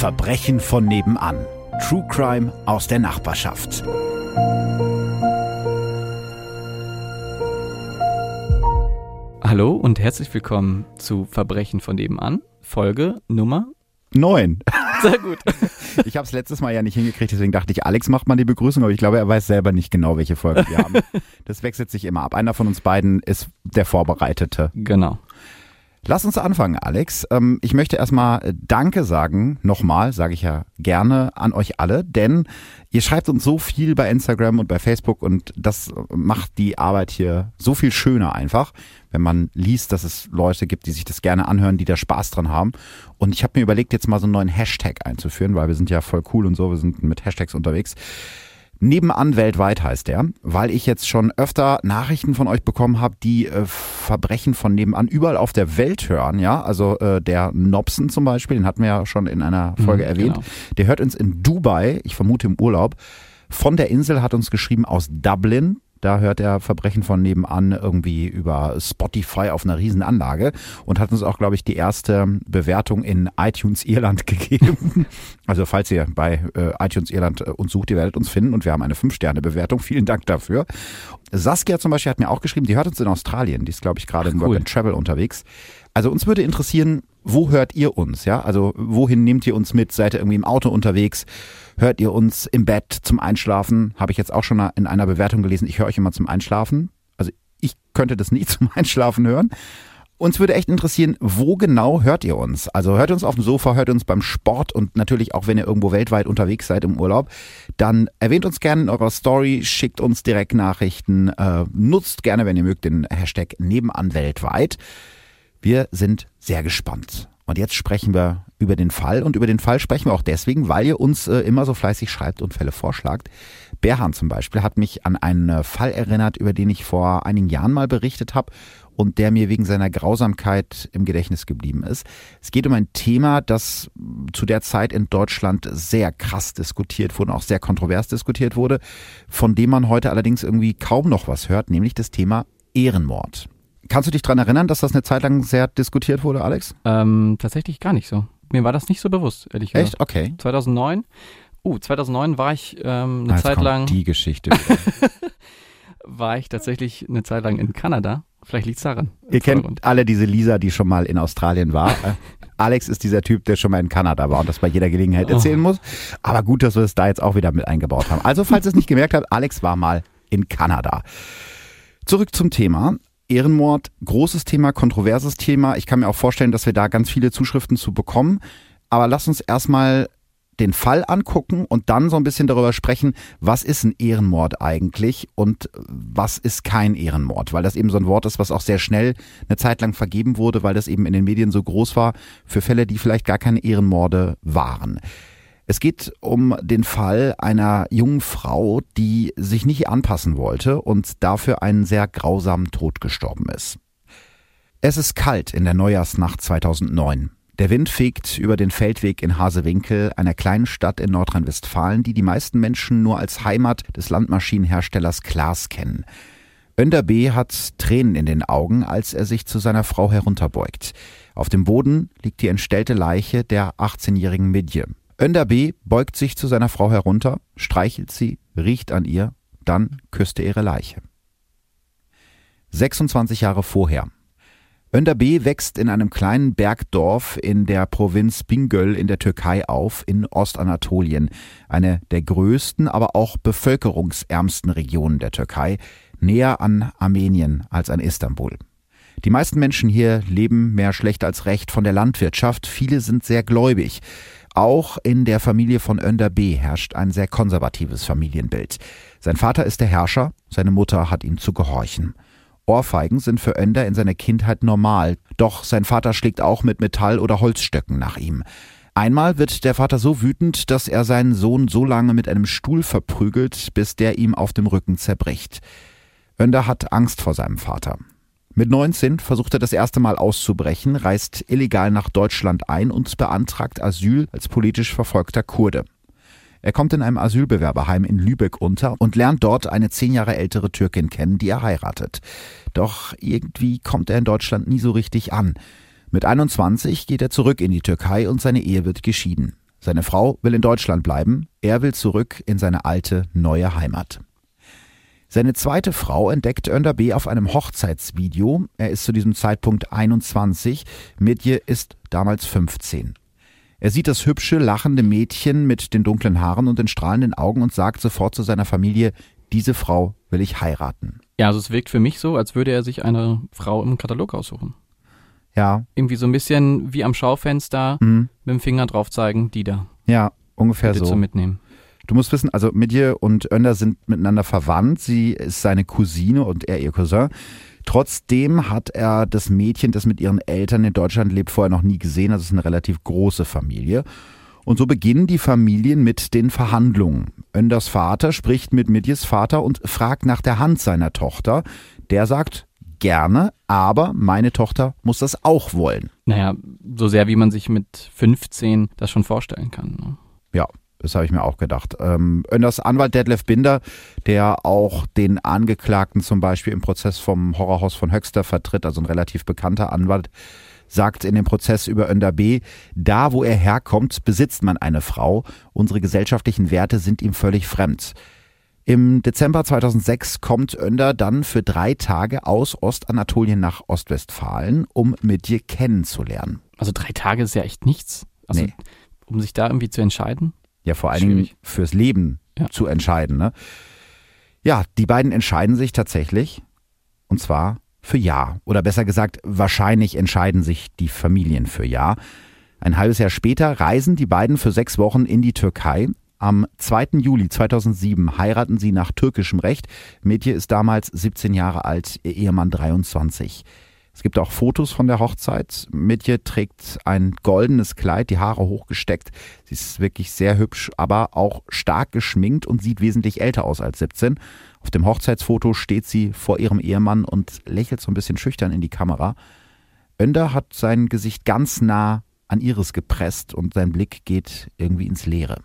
Verbrechen von nebenan. True Crime aus der Nachbarschaft. Hallo und herzlich willkommen zu Verbrechen von nebenan, Folge Nummer Neun. Sehr gut. Ich habe es letztes Mal ja nicht hingekriegt, deswegen dachte ich, Alex macht mal die Begrüßung, aber ich glaube, er weiß selber nicht genau, welche Folge wir haben. Das wechselt sich immer ab. Einer von uns beiden ist der Vorbereitete. Genau. Lass uns anfangen, Alex. Ähm, ich möchte erstmal Danke sagen, nochmal, sage ich ja gerne an euch alle, denn ihr schreibt uns so viel bei Instagram und bei Facebook und das macht die Arbeit hier so viel schöner einfach, wenn man liest, dass es Leute gibt, die sich das gerne anhören, die da Spaß dran haben. Und ich habe mir überlegt, jetzt mal so einen neuen Hashtag einzuführen, weil wir sind ja voll cool und so, wir sind mit Hashtags unterwegs. Nebenan weltweit heißt der, weil ich jetzt schon öfter Nachrichten von euch bekommen habe, die äh, Verbrechen von nebenan überall auf der Welt hören. Ja, also äh, der Nobson zum Beispiel, den hatten wir ja schon in einer Folge mhm, erwähnt. Genau. Der hört uns in Dubai, ich vermute im Urlaub. Von der Insel hat uns geschrieben aus Dublin. Da hört er Verbrechen von nebenan irgendwie über Spotify auf einer riesen Anlage und hat uns auch, glaube ich, die erste Bewertung in iTunes Irland gegeben. Also falls ihr bei äh, iTunes Irland äh, uns sucht, ihr werdet uns finden und wir haben eine 5-Sterne-Bewertung. Vielen Dank dafür. Saskia zum Beispiel hat mir auch geschrieben, die hört uns in Australien. Die ist, glaube ich, gerade im cool. Work and Travel unterwegs. Also uns würde interessieren, wo hört ihr uns? Ja, also wohin nehmt ihr uns mit? Seid ihr irgendwie im Auto unterwegs? Hört ihr uns im Bett zum Einschlafen? Habe ich jetzt auch schon in einer Bewertung gelesen. Ich höre euch immer zum Einschlafen. Also ich könnte das nie zum Einschlafen hören. Uns würde echt interessieren, wo genau hört ihr uns? Also hört ihr uns auf dem Sofa, hört ihr uns beim Sport und natürlich auch, wenn ihr irgendwo weltweit unterwegs seid im Urlaub, dann erwähnt uns gerne in eurer Story, schickt uns direkt Nachrichten, äh, nutzt gerne, wenn ihr mögt, den Hashtag nebenan weltweit. Wir sind sehr gespannt. Und jetzt sprechen wir über den Fall. Und über den Fall sprechen wir auch deswegen, weil ihr uns äh, immer so fleißig schreibt und Fälle vorschlagt. Berhan zum Beispiel hat mich an einen äh, Fall erinnert, über den ich vor einigen Jahren mal berichtet habe und der mir wegen seiner Grausamkeit im Gedächtnis geblieben ist. Es geht um ein Thema, das zu der Zeit in Deutschland sehr krass diskutiert wurde, auch sehr kontrovers diskutiert wurde, von dem man heute allerdings irgendwie kaum noch was hört, nämlich das Thema Ehrenmord. Kannst du dich daran erinnern, dass das eine Zeit lang sehr diskutiert wurde, Alex? Ähm, tatsächlich gar nicht so. Mir war das nicht so bewusst, ehrlich gesagt. Echt? Okay. 2009. Uh, 2009 war ich ähm, eine ah, Zeit lang. Die Geschichte. war ich tatsächlich eine Zeit lang in Kanada. Vielleicht liegt es daran. Ihr kennt alle diese Lisa, die schon mal in Australien war. Äh, Alex ist dieser Typ, der schon mal in Kanada war und das bei jeder Gelegenheit oh. erzählen oh. muss. Aber gut, dass wir es da jetzt auch wieder mit eingebaut haben. Also, falls ihr es nicht gemerkt habt, Alex war mal in Kanada. Zurück zum Thema. Ehrenmord, großes Thema, kontroverses Thema. Ich kann mir auch vorstellen, dass wir da ganz viele Zuschriften zu bekommen. Aber lass uns erstmal den Fall angucken und dann so ein bisschen darüber sprechen, was ist ein Ehrenmord eigentlich und was ist kein Ehrenmord, weil das eben so ein Wort ist, was auch sehr schnell eine Zeit lang vergeben wurde, weil das eben in den Medien so groß war für Fälle, die vielleicht gar keine Ehrenmorde waren. Es geht um den Fall einer jungen Frau, die sich nicht anpassen wollte und dafür einen sehr grausamen Tod gestorben ist. Es ist kalt in der Neujahrsnacht 2009. Der Wind fegt über den Feldweg in Hasewinkel, einer kleinen Stadt in Nordrhein-Westfalen, die die meisten Menschen nur als Heimat des Landmaschinenherstellers Klaas kennen. Önder B. hat Tränen in den Augen, als er sich zu seiner Frau herunterbeugt. Auf dem Boden liegt die entstellte Leiche der 18-jährigen Midje. Önder B. beugt sich zu seiner Frau herunter, streichelt sie, riecht an ihr, dann küsst er ihre Leiche. 26 Jahre vorher. Önder B. wächst in einem kleinen Bergdorf in der Provinz Bingöl in der Türkei auf, in Ostanatolien, eine der größten, aber auch bevölkerungsärmsten Regionen der Türkei, näher an Armenien als an Istanbul. Die meisten Menschen hier leben mehr schlecht als recht von der Landwirtschaft, viele sind sehr gläubig. Auch in der Familie von Önder B. herrscht ein sehr konservatives Familienbild. Sein Vater ist der Herrscher, seine Mutter hat ihm zu gehorchen. Ohrfeigen sind für Önder in seiner Kindheit normal, doch sein Vater schlägt auch mit Metall- oder Holzstöcken nach ihm. Einmal wird der Vater so wütend, dass er seinen Sohn so lange mit einem Stuhl verprügelt, bis der ihm auf dem Rücken zerbricht. Önder hat Angst vor seinem Vater. Mit 19 versucht er das erste Mal auszubrechen, reist illegal nach Deutschland ein und beantragt Asyl als politisch verfolgter Kurde. Er kommt in einem Asylbewerberheim in Lübeck unter und lernt dort eine zehn Jahre ältere Türkin kennen, die er heiratet. Doch irgendwie kommt er in Deutschland nie so richtig an. Mit 21 geht er zurück in die Türkei und seine Ehe wird geschieden. Seine Frau will in Deutschland bleiben, er will zurück in seine alte, neue Heimat. Seine zweite Frau entdeckt Önder B. auf einem Hochzeitsvideo. Er ist zu diesem Zeitpunkt 21, Midje ist damals 15. Er sieht das hübsche, lachende Mädchen mit den dunklen Haaren und den strahlenden Augen und sagt sofort zu seiner Familie, diese Frau will ich heiraten. Ja, also es wirkt für mich so, als würde er sich eine Frau im Katalog aussuchen. Ja. Irgendwie so ein bisschen wie am Schaufenster Mhm. mit dem Finger drauf zeigen, die da. Ja, ungefähr Bitte so. zum Mitnehmen. Du musst wissen, also Midje und Önder sind miteinander verwandt. Sie ist seine Cousine und er ihr Cousin. Trotzdem hat er das Mädchen, das mit ihren Eltern in Deutschland lebt, vorher noch nie gesehen. Also es ist eine relativ große Familie. Und so beginnen die Familien mit den Verhandlungen. Önders Vater spricht mit Midjes Vater und fragt nach der Hand seiner Tochter. Der sagt, gerne, aber meine Tochter muss das auch wollen. Naja, so sehr wie man sich mit 15 das schon vorstellen kann. Ne? Ja, das habe ich mir auch gedacht. Ähm, Önders Anwalt Detlef Binder, der auch den Angeklagten zum Beispiel im Prozess vom Horrorhaus von Höxter vertritt, also ein relativ bekannter Anwalt, sagt in dem Prozess über Önder B., da wo er herkommt, besitzt man eine Frau. Unsere gesellschaftlichen Werte sind ihm völlig fremd. Im Dezember 2006 kommt Önder dann für drei Tage aus Ostanatolien nach Ostwestfalen, um Midje kennenzulernen. Also drei Tage ist ja echt nichts. Also, Nee. um sich da irgendwie zu entscheiden. Ja, vor allen Dingen Schwierig. fürs Leben Ja. zu entscheiden. Ne? Ja, die beiden entscheiden sich tatsächlich. Und zwar für Ja. Oder besser gesagt, wahrscheinlich entscheiden sich die Familien für Ja. Ein halbes Jahr später reisen die beiden für sechs Wochen in die Türkei. Am 2. Juli 2007 heiraten sie nach türkischem Recht. Mädchen ist damals 17 Jahre alt, ihr Ehemann 23. Es gibt auch Fotos von der Hochzeit. Mitje trägt ein goldenes Kleid, die Haare hochgesteckt. Sie ist wirklich sehr hübsch, aber auch stark geschminkt und sieht wesentlich älter aus als 17. Auf dem Hochzeitsfoto steht sie vor ihrem Ehemann und lächelt so ein bisschen schüchtern in die Kamera. Önder hat sein Gesicht ganz nah an ihres gepresst und sein Blick geht irgendwie ins Leere.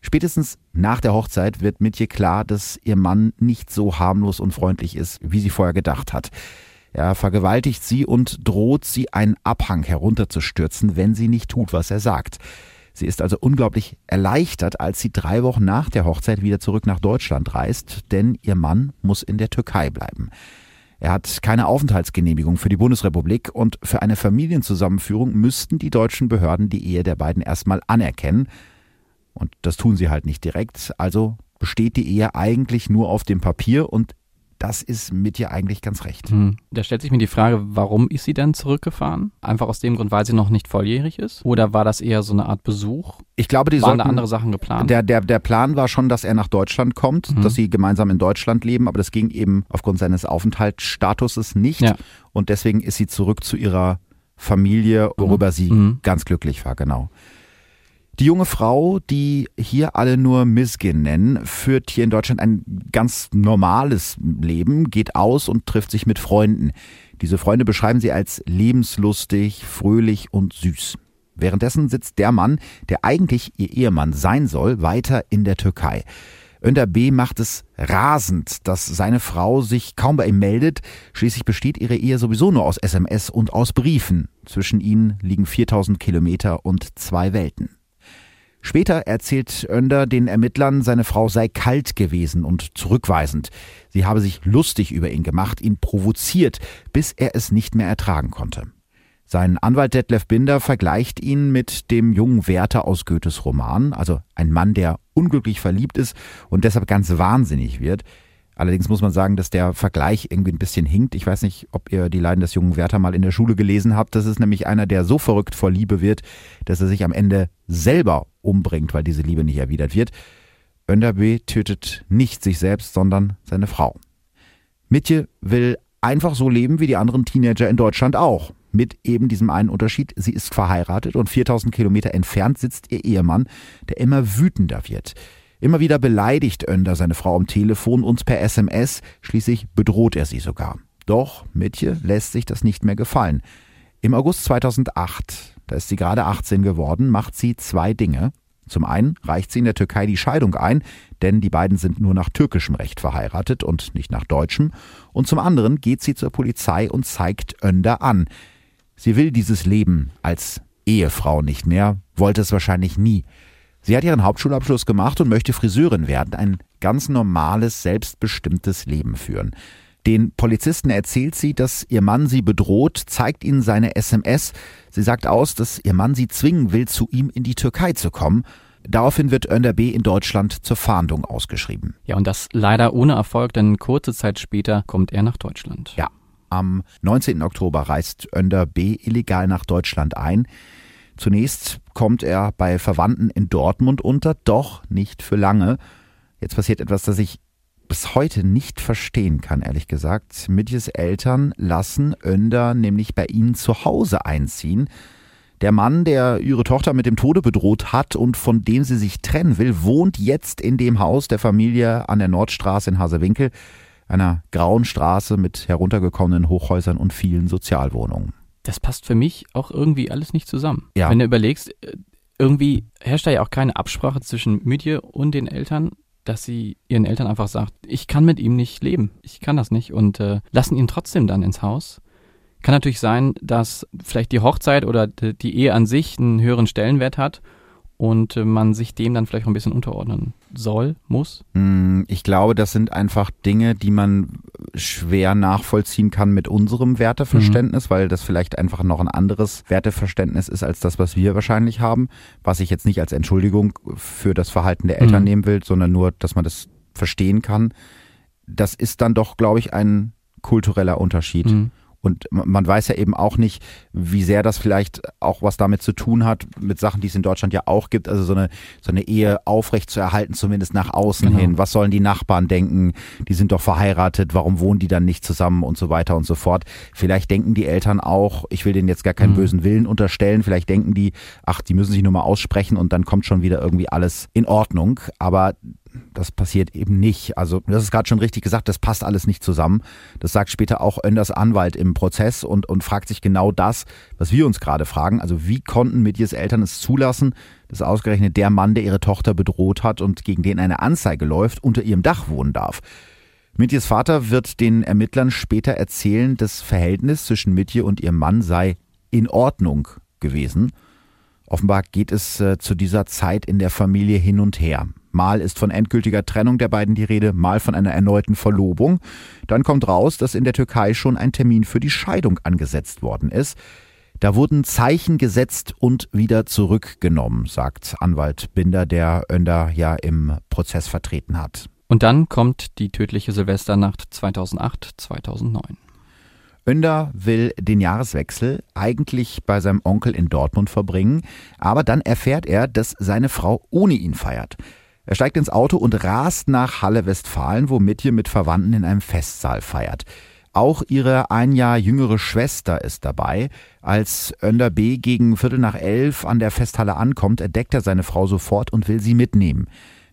Spätestens nach der Hochzeit wird Mitje klar, dass ihr Mann nicht so harmlos und freundlich ist, wie sie vorher gedacht hat. Er vergewaltigt sie und droht sie einen Abhang herunterzustürzen, wenn sie nicht tut, was er sagt. Sie ist also unglaublich erleichtert, als sie drei Wochen nach der Hochzeit wieder zurück nach Deutschland reist, denn ihr Mann muss in der Türkei bleiben. Er hat keine Aufenthaltsgenehmigung für die Bundesrepublik und für eine Familienzusammenführung müssten die deutschen Behörden die Ehe der beiden erstmal anerkennen. Und das tun sie halt nicht direkt. Also besteht die Ehe eigentlich nur auf dem Papier und das ist mit ihr eigentlich ganz recht. Hm. Da stellt sich mir die Frage, warum ist sie denn zurückgefahren? Einfach aus dem Grund, weil sie noch nicht volljährig ist? Oder war das eher so eine Art Besuch? Ich glaube, die Waren da sollten, andere Sachen geplant? der, der, der Plan war schon, dass er nach Deutschland kommt, Mhm. dass sie gemeinsam in Deutschland leben, aber das ging eben aufgrund seines Aufenthaltsstatuses nicht. Ja. Und deswegen ist sie zurück zu ihrer Familie, worüber sie Mhm. ganz glücklich war, genau. Die junge Frau, die hier alle nur Miskin nennen, führt hier in Deutschland ein ganz normales Leben, geht aus und trifft sich mit Freunden. Diese Freunde beschreiben sie als lebenslustig, fröhlich und süß. Währenddessen sitzt der Mann, der eigentlich ihr Ehemann sein soll, weiter in der Türkei. Önder B. macht es rasend, dass seine Frau sich kaum bei ihm meldet. Schließlich besteht ihre Ehe sowieso nur aus SMS und aus Briefen. Zwischen ihnen liegen 4000 Kilometer und zwei Welten. Später erzählt Önder den Ermittlern, seine Frau sei kalt gewesen und zurückweisend. Sie habe sich lustig über ihn gemacht, ihn provoziert, bis er es nicht mehr ertragen konnte. Sein Anwalt Detlef Binder vergleicht ihn mit dem jungen Werther aus Goethes Roman, also ein Mann, der unglücklich verliebt ist und deshalb ganz wahnsinnig wird. Allerdings muss man sagen, dass der Vergleich irgendwie ein bisschen hinkt. Ich weiß nicht, ob ihr die Leiden des jungen Werther mal in der Schule gelesen habt. Das ist nämlich einer, der so verrückt vor Liebe wird, dass er sich am Ende selber umbringt, weil diese Liebe nicht erwidert wird. Önderbe tötet nicht sich selbst, sondern seine Frau. Mitje will einfach so leben wie die anderen Teenager in Deutschland auch. Mit eben diesem einen Unterschied, sie ist verheiratet und 4000 Kilometer entfernt sitzt ihr Ehemann, der immer wütender wird. Immer wieder beleidigt Önder seine Frau am Telefon und per SMS, schließlich bedroht er sie sogar. Doch Mitje lässt sich das nicht mehr gefallen. Im August 2008, da ist sie gerade 18 geworden, macht sie zwei Dinge. Zum einen reicht sie in der Türkei die Scheidung ein, denn die beiden sind nur nach türkischem Recht verheiratet und nicht nach deutschem. Und zum anderen geht sie zur Polizei und zeigt Önder an. Sie will dieses Leben als Ehefrau nicht mehr, wollte es wahrscheinlich nie. Sie hat ihren Hauptschulabschluss gemacht und möchte Friseurin werden, ein ganz normales, selbstbestimmtes Leben führen. Den Polizisten erzählt sie, dass ihr Mann sie bedroht, zeigt ihnen seine SMS. Sie sagt aus, dass ihr Mann sie zwingen will, zu ihm in die Türkei zu kommen. Daraufhin wird Önder B. in Deutschland zur Fahndung ausgeschrieben. Ja, und das leider ohne Erfolg, denn kurze Zeit später kommt er nach Deutschland. Ja, am 19. Oktober reist Önder B. illegal nach Deutschland ein. Zunächst kommt er bei Verwandten in Dortmund unter, doch nicht für lange. Jetzt passiert etwas, das ich bis heute nicht verstehen kann, ehrlich gesagt. Mitjes Eltern lassen Önder nämlich bei ihnen zu Hause einziehen. Der Mann, der ihre Tochter mit dem Tode bedroht hat und von dem sie sich trennen will, wohnt jetzt in dem Haus der Familie an der Nordstraße in Hasewinkel, einer grauen Straße mit heruntergekommenen Hochhäusern und vielen Sozialwohnungen. Das passt für mich auch irgendwie alles nicht zusammen. Ja. Wenn du überlegst, äh, irgendwie herrscht da ja auch keine Absprache zwischen Mütje und den Eltern dass sie ihren Eltern einfach sagt, ich kann mit ihm nicht leben, ich kann das nicht und äh, lassen ihn trotzdem dann ins Haus. Kann natürlich sein, dass vielleicht die Hochzeit oder die Ehe an sich einen höheren Stellenwert hat und äh, man sich dem dann vielleicht auch ein bisschen unterordnen soll, muss? Hm, ich glaube, das sind einfach Dinge, die man schwer nachvollziehen kann mit unserem Werteverständnis, mhm. weil das vielleicht einfach noch ein anderes Werteverständnis ist als das, was wir wahrscheinlich haben, was ich jetzt nicht als Entschuldigung für das Verhalten der Eltern mhm. nehmen will, sondern nur, dass man das verstehen kann. Das ist dann doch, glaube ich, ein kultureller Unterschied. Mhm. Und man weiß ja eben auch nicht, wie sehr das vielleicht auch was damit zu tun hat, mit Sachen, die es in Deutschland ja auch gibt, also so eine, so eine Ehe aufrecht zu erhalten, zumindest nach außen genau. hin. Was sollen die Nachbarn denken? Die sind doch verheiratet, warum wohnen die dann nicht zusammen und so weiter und so fort. Vielleicht denken die Eltern auch, ich will denen jetzt gar keinen mhm. bösen Willen unterstellen, vielleicht denken die, ach, die müssen sich nur mal aussprechen und dann kommt schon wieder irgendwie alles in Ordnung. Aber das passiert eben nicht. Also, das ist gerade schon richtig gesagt, das passt alles nicht zusammen. Das sagt später auch Önders Anwalt im Prozess und, und fragt sich genau das, was wir uns gerade fragen. Also, wie konnten Mitjes Eltern es zulassen, dass ausgerechnet der Mann, der ihre Tochter bedroht hat und gegen den eine Anzeige läuft, unter ihrem Dach wohnen darf? Mitjes Vater wird den Ermittlern später erzählen, das Verhältnis zwischen Mitje und ihrem Mann sei in Ordnung gewesen. Offenbar geht es äh, zu dieser Zeit in der Familie hin und her. Mal ist von endgültiger Trennung der beiden die Rede, mal von einer erneuten Verlobung. Dann kommt raus, dass in der Türkei schon ein Termin für die Scheidung angesetzt worden ist. Da wurden Zeichen gesetzt und wieder zurückgenommen, sagt Anwalt Binder, der Önder ja im Prozess vertreten hat. Und dann kommt die tödliche Silvesternacht 2008, 2009. Önder will den Jahreswechsel eigentlich bei seinem Onkel in Dortmund verbringen, aber dann erfährt er, dass seine Frau ohne ihn feiert. Er steigt ins Auto und rast nach Halle Westfalen, wo Mitje mit Verwandten in einem Festsaal feiert. Auch ihre ein Jahr jüngere Schwester ist dabei. Als Önder B. gegen Viertel nach elf an der Festhalle ankommt, entdeckt er seine Frau sofort und will sie mitnehmen.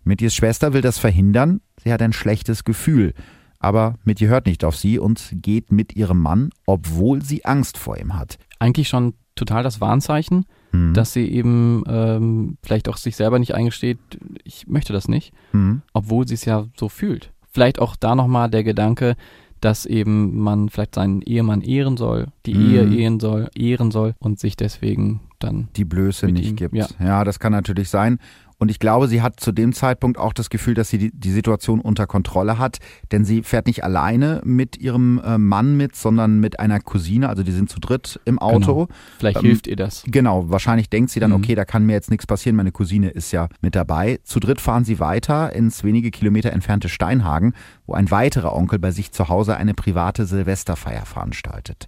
Mitjes Schwester will das verhindern. Sie hat ein schlechtes Gefühl. Aber Mitje hört nicht auf sie und geht mit ihrem Mann, obwohl sie Angst vor ihm hat. Eigentlich schon total das Warnzeichen mhm. dass sie eben ähm, vielleicht auch sich selber nicht eingesteht, ich möchte das nicht, mhm. obwohl sie es ja so fühlt. Vielleicht auch da nochmal der Gedanke, dass eben man vielleicht seinen Ehemann ehren soll, die mhm. Ehe ehren soll, ehren soll und sich deswegen dann die Blöße nicht ihm, gibt. Ja. ja, das kann natürlich sein. Und ich glaube, sie hat zu dem Zeitpunkt auch das Gefühl, dass sie die, die Situation unter Kontrolle hat, denn sie fährt nicht alleine mit ihrem äh, Mann mit, sondern mit einer Cousine, also die sind zu dritt im Auto. Genau. Vielleicht ähm, hilft ihr das. Genau, wahrscheinlich denkt sie dann, mhm. okay, da kann mir jetzt nichts passieren, meine Cousine ist ja mit dabei. Zu dritt fahren sie weiter ins wenige Kilometer entfernte Steinhagen, wo ein weiterer Onkel bei sich zu Hause eine private Silvesterfeier veranstaltet.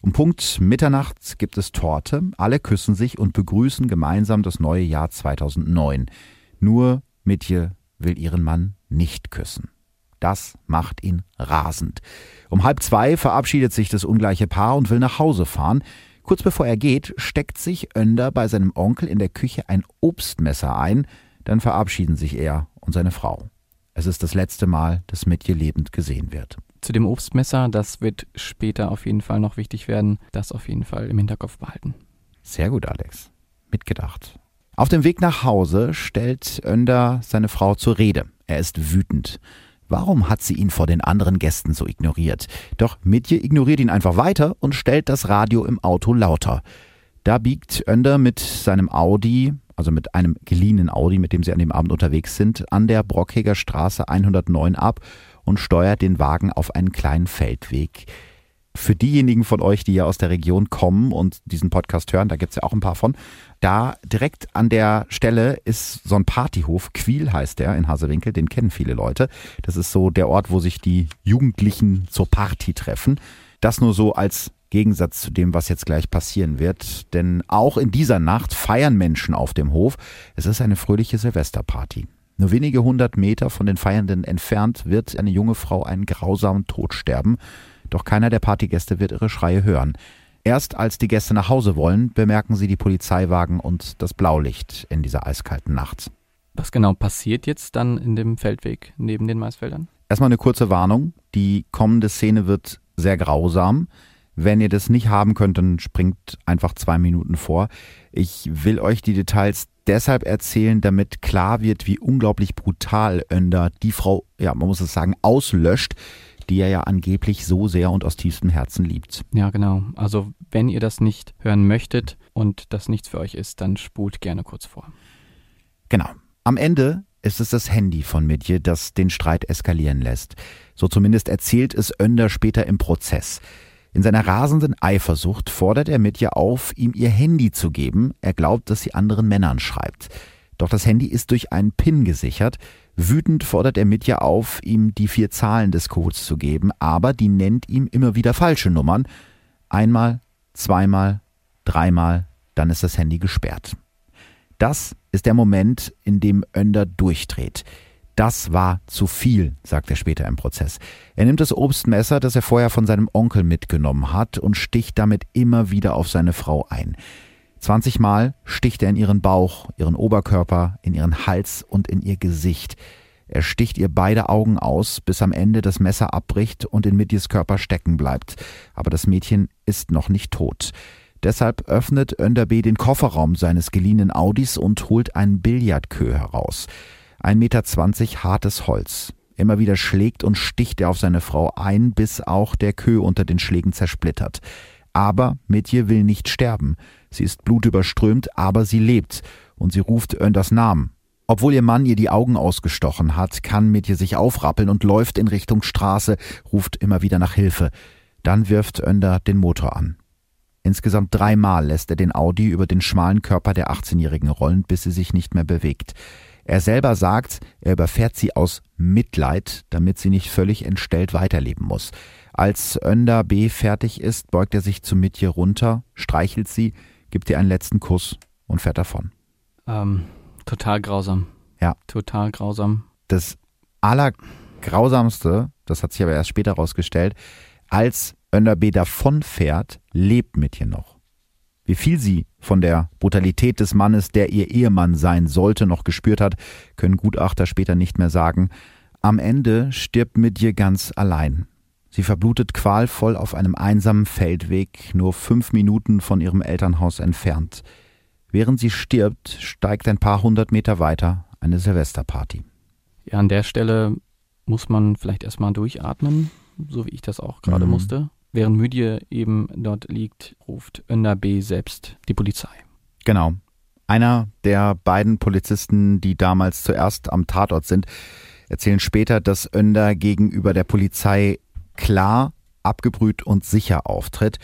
Um Punkt Mitternacht gibt es Torte, alle küssen sich und begrüßen gemeinsam das neue Jahr 2009. Nur Mitje will ihren Mann nicht küssen. Das macht ihn rasend. Um halb zwei verabschiedet sich das ungleiche Paar und will nach Hause fahren. Kurz bevor er geht, steckt sich Önder bei seinem Onkel in der Küche ein Obstmesser ein, dann verabschieden sich er und seine Frau. Es ist das letzte Mal, dass Mitje lebend gesehen wird zu dem Obstmesser, das wird später auf jeden Fall noch wichtig werden. Das auf jeden Fall im Hinterkopf behalten. Sehr gut, Alex. Mitgedacht. Auf dem Weg nach Hause stellt Önder seine Frau zur Rede. Er ist wütend. Warum hat sie ihn vor den anderen Gästen so ignoriert? Doch Mitje ignoriert ihn einfach weiter und stellt das Radio im Auto lauter. Da biegt Önder mit seinem Audi, also mit einem geliehenen Audi, mit dem sie an dem Abend unterwegs sind, an der Brockheger Straße 109 ab und steuert den Wagen auf einen kleinen Feldweg. Für diejenigen von euch, die ja aus der Region kommen und diesen Podcast hören, da gibt es ja auch ein paar von, da direkt an der Stelle ist so ein Partyhof, Quiel heißt der in Hasewinkel, den kennen viele Leute. Das ist so der Ort, wo sich die Jugendlichen zur Party treffen. Das nur so als Gegensatz zu dem, was jetzt gleich passieren wird. Denn auch in dieser Nacht feiern Menschen auf dem Hof. Es ist eine fröhliche Silvesterparty. Nur wenige hundert Meter von den Feiernden entfernt wird eine junge Frau einen grausamen Tod sterben. Doch keiner der Partygäste wird ihre Schreie hören. Erst als die Gäste nach Hause wollen, bemerken sie die Polizeiwagen und das Blaulicht in dieser eiskalten Nacht. Was genau passiert jetzt dann in dem Feldweg neben den Maisfeldern? Erstmal eine kurze Warnung. Die kommende Szene wird sehr grausam. Wenn ihr das nicht haben könnt, dann springt einfach zwei Minuten vor. Ich will euch die Details deshalb erzählen, damit klar wird, wie unglaublich brutal Önder die Frau, ja, man muss es sagen, auslöscht, die er ja angeblich so sehr und aus tiefstem Herzen liebt. Ja, genau. Also wenn ihr das nicht hören möchtet und das nichts für euch ist, dann spult gerne kurz vor. Genau. Am Ende ist es das Handy von Midje, das den Streit eskalieren lässt. So zumindest erzählt es Önder später im Prozess. In seiner rasenden Eifersucht fordert er Midje auf, ihm ihr Handy zu geben. Er glaubt, dass sie anderen Männern schreibt. Doch das Handy ist durch einen PIN gesichert. Wütend fordert er Mitya auf, ihm die vier Zahlen des Codes zu geben, aber die nennt ihm immer wieder falsche Nummern. Einmal, zweimal, dreimal, dann ist das Handy gesperrt. Das ist der Moment, in dem Önder durchdreht. Das war zu viel, sagt er später im Prozess. Er nimmt das Obstmesser, das er vorher von seinem Onkel mitgenommen hat, und sticht damit immer wieder auf seine Frau ein. 20 Mal sticht er in ihren Bauch, ihren Oberkörper, in ihren Hals und in ihr Gesicht. Er sticht ihr beide Augen aus, bis am Ende das Messer abbricht und in Middies Körper stecken bleibt. Aber das Mädchen ist noch nicht tot. Deshalb öffnet Önderbe den Kofferraum seines geliehenen Audis und holt einen Billardkö heraus. 1,20 Meter hartes Holz. Immer wieder schlägt und sticht er auf seine Frau ein, bis auch der Kö unter den Schlägen zersplittert. Aber Mitje will nicht sterben. Sie ist blutüberströmt, aber sie lebt und sie ruft Önders Namen. Obwohl ihr Mann ihr die Augen ausgestochen hat, kann Mitje sich aufrappeln und läuft in Richtung Straße, ruft immer wieder nach Hilfe. Dann wirft Önder den Motor an. Insgesamt dreimal lässt er den Audi über den schmalen Körper der 18-Jährigen rollen, bis sie sich nicht mehr bewegt. Er selber sagt, er überfährt sie aus Mitleid, damit sie nicht völlig entstellt weiterleben muss. Als Önder B fertig ist, beugt er sich zu Mitje runter, streichelt sie, gibt ihr einen letzten Kuss und fährt davon. Ähm, total grausam. Ja. Total grausam. Das Allergrausamste, das hat sich aber erst später herausgestellt, als Önder B davonfährt, lebt Mitje noch. Wie viel sie von der Brutalität des Mannes, der ihr Ehemann sein sollte, noch gespürt hat, können Gutachter später nicht mehr sagen. Am Ende stirbt Mitje ganz allein. Sie verblutet qualvoll auf einem einsamen Feldweg, nur fünf Minuten von ihrem Elternhaus entfernt. Während sie stirbt, steigt ein paar hundert Meter weiter eine Silvesterparty. Ja, an der Stelle muss man vielleicht erstmal durchatmen, so wie ich das auch gerade mhm. musste. Während Müdje eben dort liegt, ruft Önder B selbst die Polizei. Genau. Einer der beiden Polizisten, die damals zuerst am Tatort sind, erzählen später, dass Önder gegenüber der Polizei klar, abgebrüht und sicher auftritt.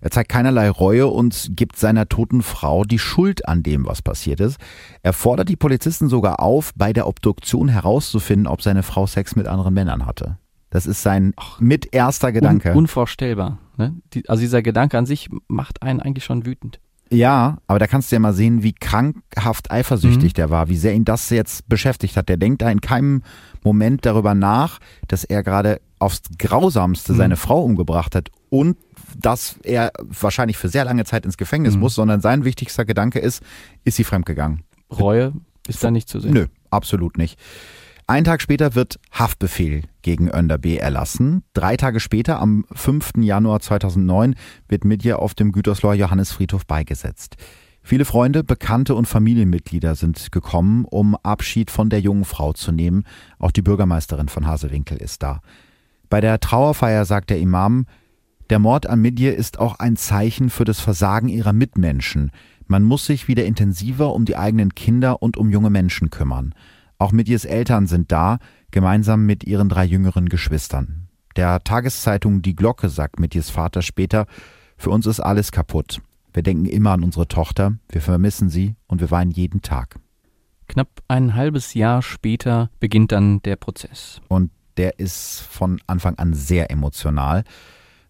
Er zeigt keinerlei Reue und gibt seiner toten Frau die Schuld an dem, was passiert ist. Er fordert die Polizisten sogar auf, bei der Obduktion herauszufinden, ob seine Frau Sex mit anderen Männern hatte. Das ist sein mit erster Gedanke. Un unvorstellbar. Ne? Die, also dieser Gedanke an sich macht einen eigentlich schon wütend. Ja, aber da kannst du ja mal sehen, wie krankhaft eifersüchtig mhm. der war, wie sehr ihn das jetzt beschäftigt hat. Der denkt da in keinem Moment darüber nach, dass er gerade aufs Grausamste mhm. seine Frau umgebracht hat und dass er wahrscheinlich für sehr lange Zeit ins Gefängnis mhm. muss, sondern sein wichtigster Gedanke ist, ist sie fremdgegangen. Reue ist da nicht zu sehen. Nö, absolut nicht. Ein Tag später wird Haftbefehl gegen Önder B. erlassen. Drei Tage später, am 5. Januar 2009, wird Midje auf dem Gütersloher Johannesfriedhof beigesetzt. Viele Freunde, Bekannte und Familienmitglieder sind gekommen, um Abschied von der jungen Frau zu nehmen. Auch die Bürgermeisterin von Hasewinkel ist da. Bei der Trauerfeier sagt der Imam, Der Mord an Midje ist auch ein Zeichen für das Versagen ihrer Mitmenschen. Man muss sich wieder intensiver um die eigenen Kinder und um junge Menschen kümmern. Auch Midjes Eltern sind da, gemeinsam mit ihren drei jüngeren Geschwistern. Der Tageszeitung Die Glocke sagt Midjes Vater später, für uns ist alles kaputt. Wir denken immer an unsere Tochter, wir vermissen sie und wir weinen jeden Tag. Knapp ein halbes Jahr später beginnt dann der Prozess. Und der ist von Anfang an sehr emotional.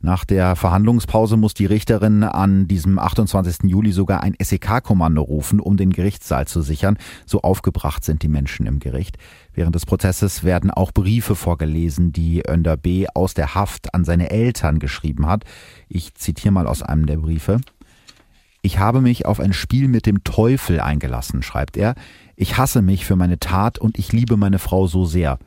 Nach der Verhandlungspause muss die Richterin an diesem 28. Juli sogar ein SEK-Kommando rufen, um den Gerichtssaal zu sichern. So aufgebracht sind die Menschen im Gericht. Während des Prozesses werden auch Briefe vorgelesen, die Önder B. aus der Haft an seine Eltern geschrieben hat. Ich zitiere mal aus einem der Briefe. Ich habe mich auf ein Spiel mit dem Teufel eingelassen, schreibt er. Ich hasse mich für meine Tat und ich liebe meine Frau so sehr.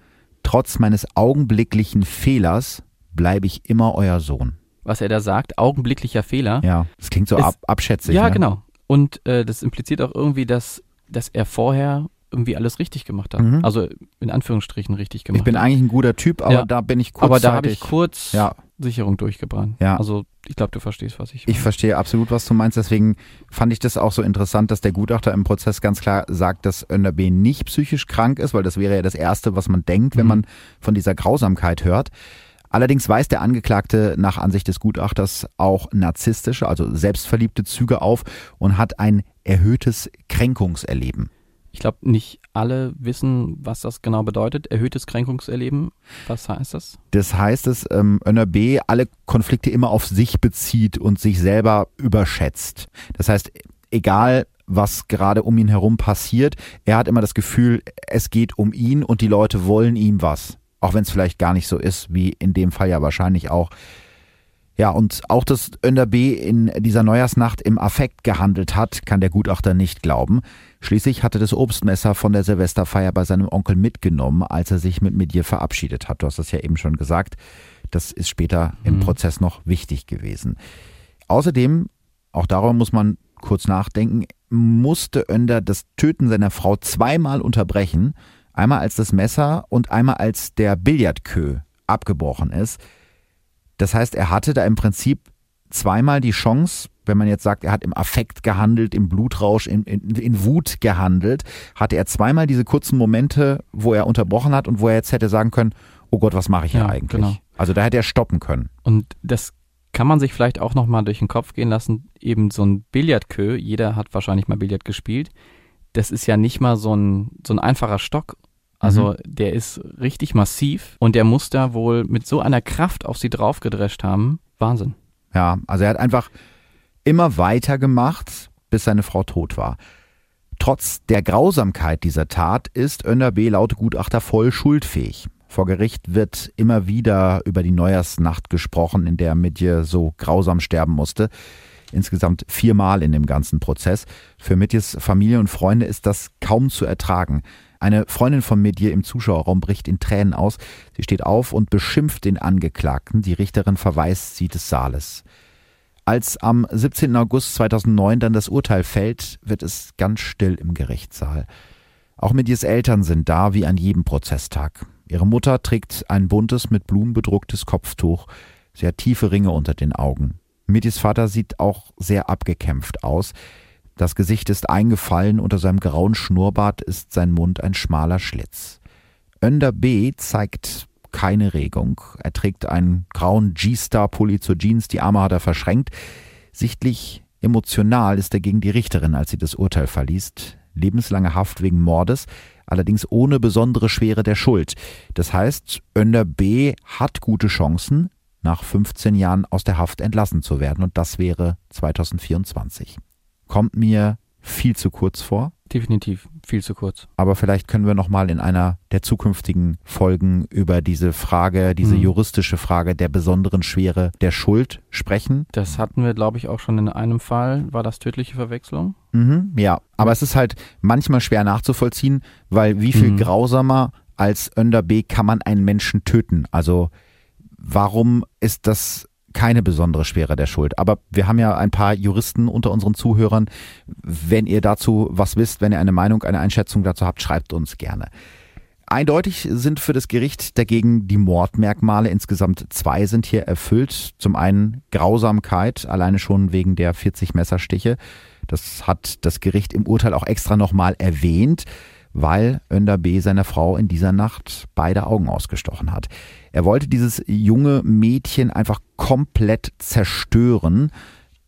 Trotz meines augenblicklichen Fehlers bleibe ich immer euer Sohn. Was er da sagt, augenblicklicher Fehler. Ja, das klingt so ab, abschätzig. Ja, ne? genau. Und äh, das impliziert auch irgendwie, dass, dass er vorher irgendwie alles richtig gemacht hat. Mhm. Also in Anführungsstrichen richtig gemacht Ich bin eigentlich ein guter Typ, aber Ja. da bin ich kurzzeitig. Aber da habe ich kurz ja, Sicherung durchgebrannt. Ja. Also ich glaube, du verstehst, was ich ich verstehe absolut, was du meinst. Deswegen fand ich das auch so interessant, dass der Gutachter im Prozess ganz klar sagt, dass Önder B. nicht psychisch krank ist, weil das wäre ja das Erste, was man denkt, wenn Mhm. man von dieser Grausamkeit hört. Allerdings weist der Angeklagte nach Ansicht des Gutachters auch narzisstische, also selbstverliebte Züge auf und hat ein erhöhtes Kränkungserleben. Ich glaube, nicht alle wissen, was das genau bedeutet. Erhöhtes Kränkungserleben. Was heißt das? Das heißt, dass ähm, Önder B. alle Konflikte immer auf sich bezieht und sich selber überschätzt. Das heißt, egal was gerade um ihn herum passiert, er hat immer das Gefühl, es geht um ihn und die Leute wollen ihm was. Auch wenn es vielleicht gar nicht so ist, wie in dem Fall ja wahrscheinlich auch. Ja, und auch, dass Önder B. in dieser Neujahrsnacht im Affekt gehandelt hat, kann der Gutachter nicht glauben. Schließlich hatte das Obstmesser von der Silvesterfeier bei seinem Onkel mitgenommen, als er sich mit Medje verabschiedet hat. Du hast das ja eben schon gesagt. Das ist später im Mhm. Prozess noch wichtig gewesen. Außerdem, auch darüber muss man kurz nachdenken, musste Önder das Töten seiner Frau zweimal unterbrechen. Einmal als das Messer und einmal als der Billardkö abgebrochen ist. Das heißt, er hatte da im Prinzip zweimal die Chance, wenn man jetzt sagt, er hat im Affekt gehandelt, im Blutrausch, in, in, in Wut gehandelt, hatte er zweimal diese kurzen Momente, wo er unterbrochen hat und wo er jetzt hätte sagen können, oh Gott, was mache ich hier Ja, eigentlich? genau. Also da hätte er stoppen können. Und das kann man sich vielleicht auch nochmal durch den Kopf gehen lassen. Eben so ein Billardkö, jeder hat wahrscheinlich mal Billard gespielt. Das ist ja nicht mal so ein, so ein einfacher Stock. Also der ist richtig massiv und der muss da wohl mit so einer Kraft auf sie draufgedrescht haben. Wahnsinn. Ja, also er hat einfach immer weiter gemacht, bis seine Frau tot war. Trotz der Grausamkeit dieser Tat ist Önder B. laut Gutachter voll schuldfähig. Vor Gericht wird immer wieder über die Neujahrsnacht gesprochen, in der Midje so grausam sterben musste. Insgesamt viermal in dem ganzen Prozess. Für Midjes Familie und Freunde ist das kaum zu ertragen. Eine Freundin von Midje im Zuschauerraum bricht in Tränen aus. Sie steht auf und beschimpft den Angeklagten. Die Richterin verweist sie des Saales. Als am 17. August 2009 dann das Urteil fällt, wird es ganz still im Gerichtssaal. Auch Midjes Eltern sind da, wie an jedem Prozesstag. Ihre Mutter trägt ein buntes, mit Blumen bedrucktes Kopftuch. Sie hat tiefe Ringe unter den Augen. Midjes Vater sieht auch sehr abgekämpft aus. Das Gesicht ist eingefallen, unter seinem grauen Schnurrbart ist sein Mund ein schmaler Schlitz. Önder B. zeigt keine Regung. Er trägt einen grauen G-Star-Pulli zur Jeans, die Arme hat er verschränkt. Sichtlich emotional ist dagegen die Richterin, als sie das Urteil verliest. Lebenslange Haft wegen Mordes, allerdings ohne besondere Schwere der Schuld. Das heißt, Önder B. hat gute Chancen, nach 15 Jahren aus der Haft entlassen zu werden und das wäre 2024. Kommt mir viel zu kurz vor, Definitiv viel zu kurz. aber vielleicht können wir noch mal in einer der zukünftigen Folgen über diese Frage, diese Mhm. juristische Frage der besonderen Schwere der Schuld sprechen. Das hatten wir, glaube ich, auch schon in einem Fall. War das tödliche Verwechslung? Mhm, ja, aber es ist halt manchmal schwer nachzuvollziehen, weil wie viel Mhm. grausamer als Önder B kann man einen Menschen töten? Also warum ist das keine besondere Schwere der Schuld? Aber wir haben ja ein paar Juristen unter unseren Zuhörern. Wenn ihr dazu was wisst, wenn ihr eine Meinung, eine Einschätzung dazu habt, schreibt uns gerne. Eindeutig sind für das Gericht dagegen die Mordmerkmale. Insgesamt zwei sind hier erfüllt. Zum einen Grausamkeit, alleine schon wegen der 40 Messerstiche. Das hat das Gericht im Urteil auch extra nochmal erwähnt, weil Önder B. seiner Frau in dieser Nacht beide Augen ausgestochen hat. Er wollte dieses junge Mädchen einfach komplett zerstören.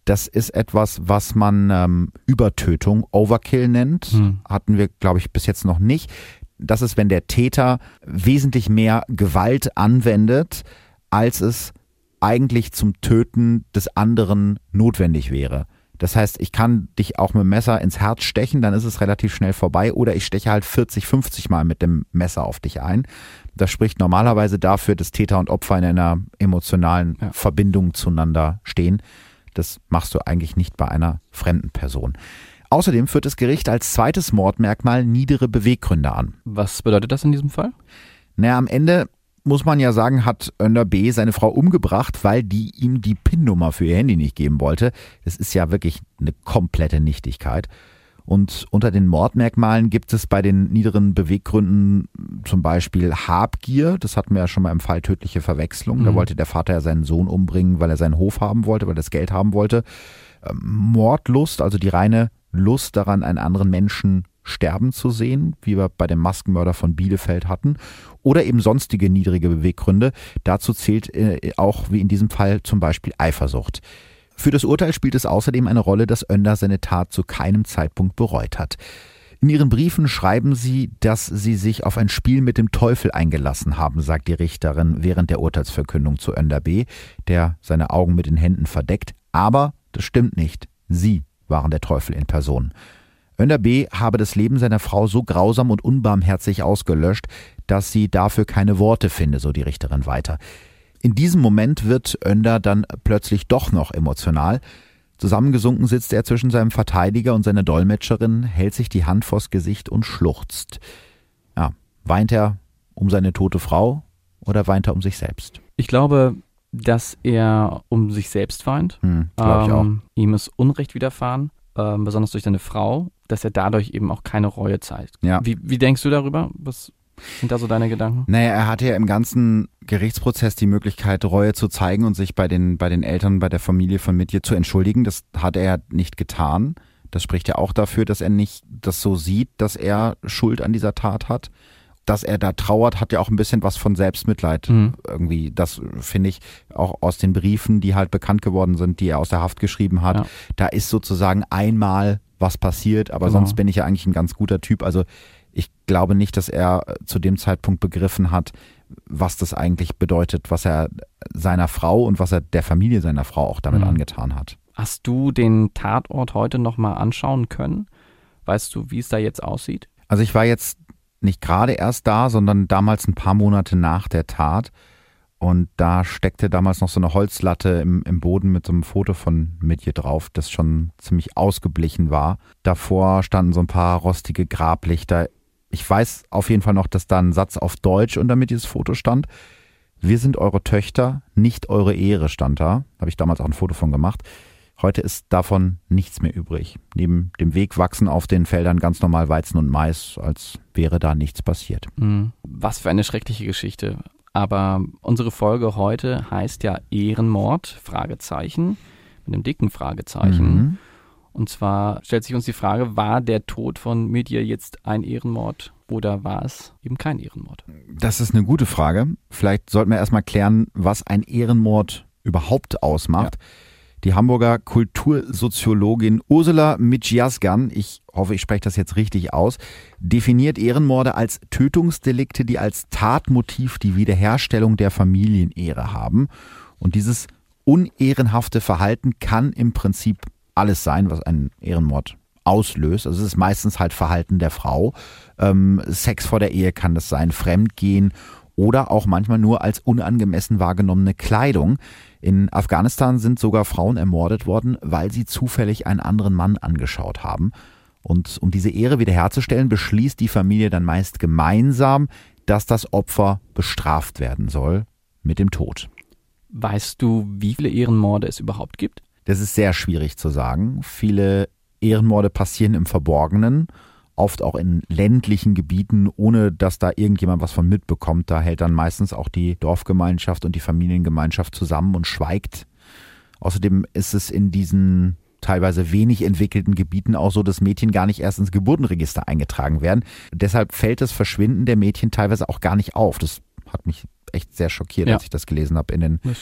Das ist etwas, was man ähm, Übertötung, Overkill nennt. Hm. Hatten wir, glaube ich, bis jetzt noch nicht. Das ist, wenn der Täter wesentlich mehr Gewalt anwendet, als es eigentlich zum Töten des anderen notwendig wäre. Das heißt, ich kann dich auch mit dem Messer ins Herz stechen, dann ist es relativ schnell vorbei. Oder ich steche halt 40, 50 Mal mit dem Messer auf dich ein. Das spricht normalerweise dafür, dass Täter und Opfer in einer emotionalen ja. Verbindung zueinander stehen. Das machst du eigentlich nicht bei einer fremden Person. Außerdem führt das Gericht als zweites Mordmerkmal niedere Beweggründe an. Was bedeutet das in diesem Fall? Naja, am Ende muss man ja sagen, hat Önder B. seine Frau umgebracht, weil die ihm die PIN-Nummer für ihr Handy nicht geben wollte. Das ist ja wirklich eine komplette Nichtigkeit. Und unter den Mordmerkmalen gibt es bei den niederen Beweggründen zum Beispiel Habgier. Das hatten wir ja schon mal im Fall tödliche Verwechslung. Mhm. Da wollte der Vater ja seinen Sohn umbringen, weil er seinen Hof haben wollte, weil er das Geld haben wollte. Ähm, Mordlust, also die reine Lust daran, einen anderen Menschen sterben zu sehen, wie wir bei dem Maskenmörder von Bielefeld hatten, oder eben sonstige niedrige Beweggründe. Dazu zählt äh, auch, wie in diesem Fall, zum Beispiel Eifersucht. Für das Urteil spielt es außerdem eine Rolle, dass Önder seine Tat zu keinem Zeitpunkt bereut hat. In ihren Briefen schreiben sie, dass sie sich auf ein Spiel mit dem Teufel eingelassen haben, sagt die Richterin während der Urteilsverkündung zu Önder B., der seine Augen mit den Händen verdeckt. Aber das stimmt nicht. Sie waren der Teufel in Person. Önder B. habe das Leben seiner Frau so grausam und unbarmherzig ausgelöscht, dass sie dafür keine Worte finde, so die Richterin weiter. In diesem Moment wird Önder dann plötzlich doch noch emotional. Zusammengesunken sitzt er zwischen seinem Verteidiger und seiner Dolmetscherin, hält sich die Hand vors Gesicht und schluchzt. Ja, weint er um seine tote Frau oder weint er um sich selbst? Ich glaube, dass er um sich selbst weint. Hm, ähm, ich auch. Ihm ist Unrecht widerfahren, ähm, besonders durch seine Frau, dass er dadurch eben auch keine Reue zeigt. Ja. Wie, wie denkst du darüber? Was sind da so deine Gedanken? Naja, er hatte ja im ganzen Gerichtsprozess die Möglichkeit, Reue zu zeigen und sich bei den, bei den Eltern, bei der Familie von Mitje zu entschuldigen. Das hat er nicht getan. Das spricht ja auch dafür, dass er nicht das so sieht, dass er Schuld an dieser Tat hat dass er da trauert, hat ja auch ein bisschen was von Selbstmitleid mhm. irgendwie. Das finde ich auch aus den Briefen, die halt bekannt geworden sind, die er aus der Haft geschrieben hat. Ja. Da ist sozusagen einmal was passiert, aber genau. sonst bin ich ja eigentlich ein ganz guter Typ. Also ich glaube nicht, dass er zu dem Zeitpunkt begriffen hat, was das eigentlich bedeutet, was er seiner Frau und was er der Familie seiner Frau auch damit mhm. angetan hat. Hast du den Tatort heute nochmal anschauen können? Weißt du, wie es da jetzt aussieht? Also ich war jetzt nicht gerade erst da, sondern damals ein paar Monate nach der Tat. Und da steckte damals noch so eine Holzlatte im, im Boden mit so einem Foto von Mitje drauf, das schon ziemlich ausgeblichen war. Davor standen so ein paar rostige Grablichter. Ich weiß auf jeden Fall noch, dass da ein Satz auf Deutsch unter Mitjes Foto stand. Wir sind eure Töchter, nicht eure Ehre stand da. Habe ich damals auch ein Foto von gemacht. Heute ist davon nichts mehr übrig. Neben dem Weg wachsen auf den Feldern ganz normal Weizen und Mais, als wäre da nichts passiert. Mhm. Was für eine schreckliche Geschichte. Aber unsere Folge heute heißt ja Ehrenmord, Fragezeichen, mit einem dicken Fragezeichen. Mhm. Und zwar stellt sich uns die Frage, war der Tod von Media jetzt ein Ehrenmord oder war es eben kein Ehrenmord? Das ist eine gute Frage. Vielleicht sollten wir erstmal klären, was ein Ehrenmord überhaupt ausmacht. Ja. Die Hamburger Kultursoziologin Ursula Mitschiasgan, ich hoffe, ich spreche das jetzt richtig aus, definiert Ehrenmorde als Tötungsdelikte, die als Tatmotiv die Wiederherstellung der Familienehre haben. Und dieses unehrenhafte Verhalten kann im Prinzip alles sein, was einen Ehrenmord auslöst. Also es ist meistens halt Verhalten der Frau. Ähm, Sex vor der Ehe kann das sein, Fremdgehen oder auch manchmal nur als unangemessen wahrgenommene Kleidung. In Afghanistan sind sogar Frauen ermordet worden, weil sie zufällig einen anderen Mann angeschaut haben. Und um diese Ehre wiederherzustellen, beschließt die Familie dann meist gemeinsam, dass das Opfer bestraft werden soll mit dem Tod. Weißt du, wie viele Ehrenmorde es überhaupt gibt? Das ist sehr schwierig zu sagen. Viele Ehrenmorde passieren im Verborgenen oft auch in ländlichen Gebieten, ohne dass da irgendjemand was von mitbekommt. Da hält dann meistens auch die Dorfgemeinschaft und die Familiengemeinschaft zusammen und schweigt. Außerdem ist es in diesen teilweise wenig entwickelten Gebieten auch so, dass Mädchen gar nicht erst ins Geburtenregister eingetragen werden. Deshalb fällt das Verschwinden der Mädchen teilweise auch gar nicht auf. Das hat mich echt sehr schockiert, ja. als ich das gelesen habe in den das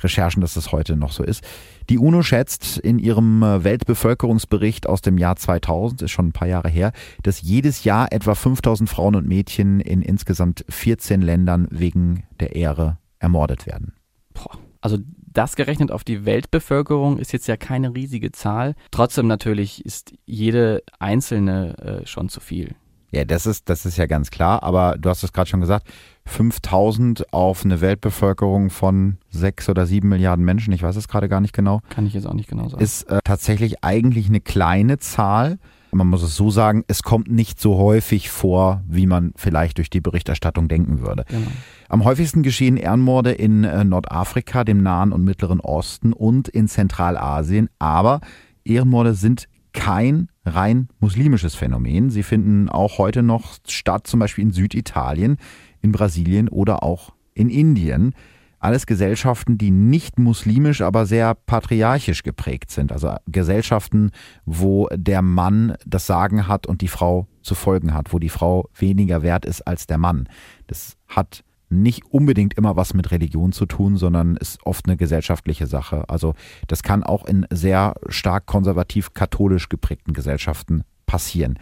Recherchen, dass das heute noch so ist. Die UNO schätzt in ihrem äh, Weltbevölkerungsbericht aus dem Jahr 2000, ist schon ein paar Jahre her, dass jedes Jahr etwa 5000 Frauen und Mädchen in insgesamt 14 Ländern wegen der Ehre ermordet werden. Boah. Also das gerechnet auf die Weltbevölkerung ist jetzt ja keine riesige Zahl. Trotzdem natürlich ist jede einzelne äh, schon zu viel. Ja, das ist, das ist ja ganz klar, aber du hast es gerade schon gesagt, 5000 auf eine Weltbevölkerung von sechs oder sieben Milliarden Menschen, ich weiß es gerade gar nicht genau. Kann ich jetzt auch nicht genau sagen. Ist äh, tatsächlich eigentlich eine kleine Zahl. Man muss es so sagen, es kommt nicht so häufig vor, wie man vielleicht durch die Berichterstattung denken würde. Genau. Am häufigsten geschehen Ehrenmorde in äh, Nordafrika, dem Nahen und Mittleren Osten und in Zentralasien. Aber Ehrenmorde sind kein rein muslimisches Phänomen. Sie finden auch heute noch statt, zum Beispiel in Süditalien, in Brasilien oder auch in Indien. Alles Gesellschaften, die nicht muslimisch, aber sehr patriarchisch geprägt sind. Also Gesellschaften, wo der Mann das Sagen hat und die Frau zu folgen hat, wo die Frau weniger wert ist als der Mann. Das hat nicht unbedingt immer was mit Religion zu tun, sondern ist oft eine gesellschaftliche Sache. Also das kann auch in sehr stark konservativ katholisch geprägten Gesellschaften passieren.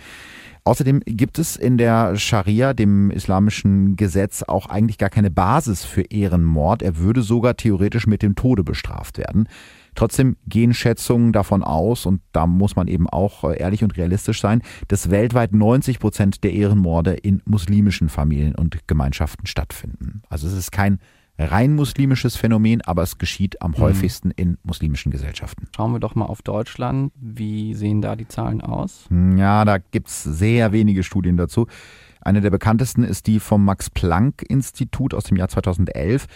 Außerdem gibt es in der Scharia, dem islamischen Gesetz, auch eigentlich gar keine Basis für Ehrenmord. Er würde sogar theoretisch mit dem Tode bestraft werden. Trotzdem gehen Schätzungen davon aus, und da muss man eben auch äh, ehrlich und realistisch sein, dass weltweit 90 Prozent der Ehrenmorde in muslimischen Familien und Gemeinschaften stattfinden. Also es ist kein rein muslimisches Phänomen, aber es geschieht am mhm. häufigsten in muslimischen Gesellschaften. Schauen wir doch mal auf Deutschland. Wie sehen da die Zahlen aus? Hm, ja, da gibt es sehr wenige Studien dazu. Eine der bekanntesten ist die vom Max-Planck-Institut aus dem Jahr 2011.